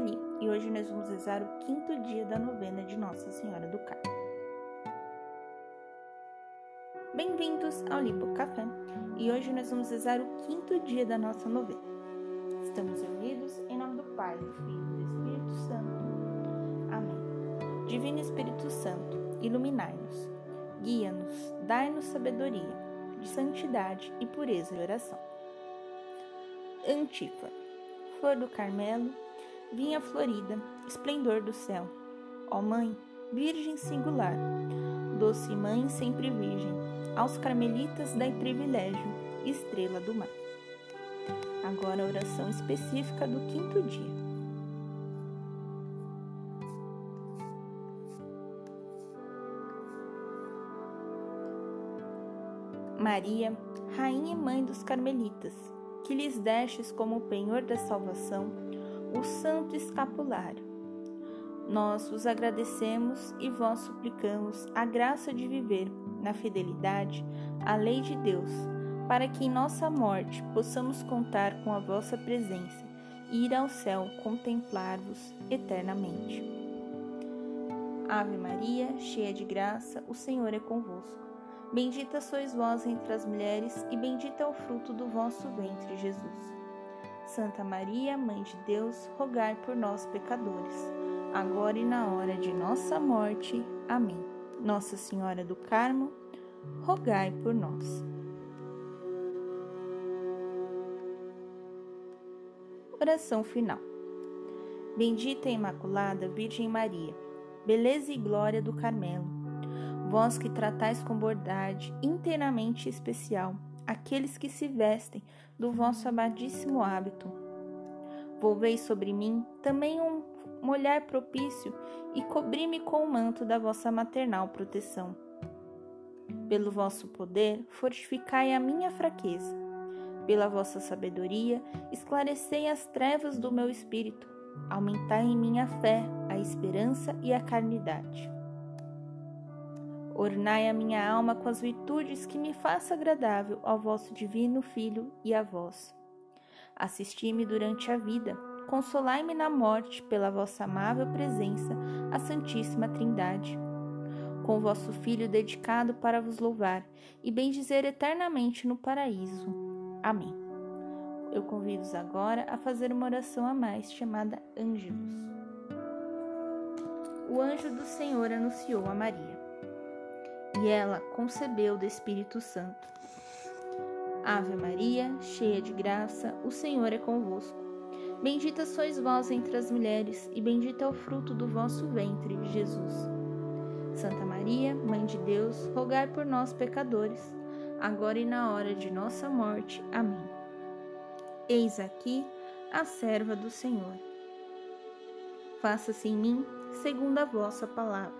Sueli e hoje nós vamos rezar o quinto dia da novena de Nossa Senhora do Carmo. Bem-vindos ao Lipo Café e hoje nós vamos rezar o quinto dia da nossa novena. Estamos reunidos em nome do Pai, do Filho e do Espírito Santo. Amém. Divino Espírito Santo, iluminai-nos, guia-nos, dai-nos sabedoria, de santidade e pureza de oração. Antífona flor do Carmelo, vinha florida, esplendor do céu. Ó Mãe, Virgem singular, doce Mãe sempre Virgem, aos carmelitas dai privilégio, estrela do mar. Agora a oração específica do quinto dia. Maria, Rainha e Mãe dos Carmelitas, que lhes destes como penhor da salvação o santo escapulário. Nós vos agradecemos e vós suplicamos a graça de viver na fidelidade à lei de Deus, para que em nossa morte possamos contar com a vossa presença e ir ao céu contemplar-vos eternamente. Ave Maria, cheia de graça, o Senhor é convosco. Bendita sois vós entre as mulheres, e bendito é o fruto do vosso ventre, Jesus. Santa Maria, Mãe de Deus, rogai por nós, pecadores, agora e na hora de nossa morte. Amém. Nossa Senhora do Carmo, rogai por nós. Oração final. Bendita e Imaculada Virgem Maria, beleza e glória do Carmelo vós que tratais com bondade inteiramente especial aqueles que se vestem do vosso amadíssimo hábito. Volvei sobre mim também um, olhar propício e cobri-me com o manto da vossa maternal proteção. Pelo vosso poder, fortificai a minha fraqueza. Pela vossa sabedoria, esclarecei as trevas do meu espírito. Aumentai em minha fé, a esperança e a caridade. Ornai a minha alma com as virtudes que me faça agradável ao vosso divino Filho e a vós. Assisti-me durante a vida, consolai-me na morte pela vossa amável presença, a Santíssima Trindade. Com vosso Filho dedicado para vos louvar e bendizer eternamente no paraíso. Amém. Eu convido-os agora a fazer uma oração a mais chamada Ângelos. O anjo do Senhor anunciou a Maria e ela concebeu do Espírito Santo. Ave Maria, cheia de graça, o Senhor é convosco. Bendita sois vós entre as mulheres, e bendito é o fruto do vosso ventre, Jesus. Santa Maria, Mãe de Deus, rogai por nós, pecadores, agora e na hora de nossa morte. Amém. Eis aqui a serva do Senhor. Faça-se em mim segundo a vossa palavra.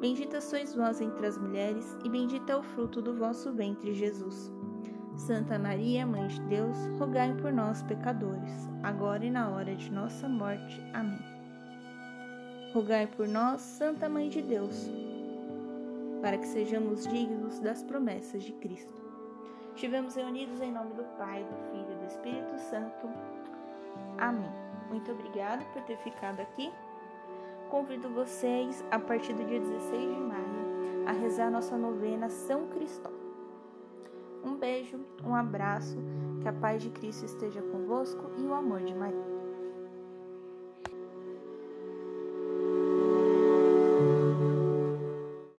Bendita sois vós entre as mulheres, e bendito é o fruto do vosso ventre, Jesus. Santa Maria, Mãe de Deus, rogai por nós, pecadores, agora e na hora de nossa morte. Amém. Rogai por nós, Santa Mãe de Deus, para que sejamos dignos das promessas de Cristo. Estivemos reunidos em nome do Pai, do Filho e do Espírito Santo. Amém. Muito obrigada por ter ficado aqui convido vocês, a partir do dia 16 de maio, a rezar nossa novena São Cristóvão. Um beijo, um abraço, que a paz de Cristo esteja convosco e o amor de Maria.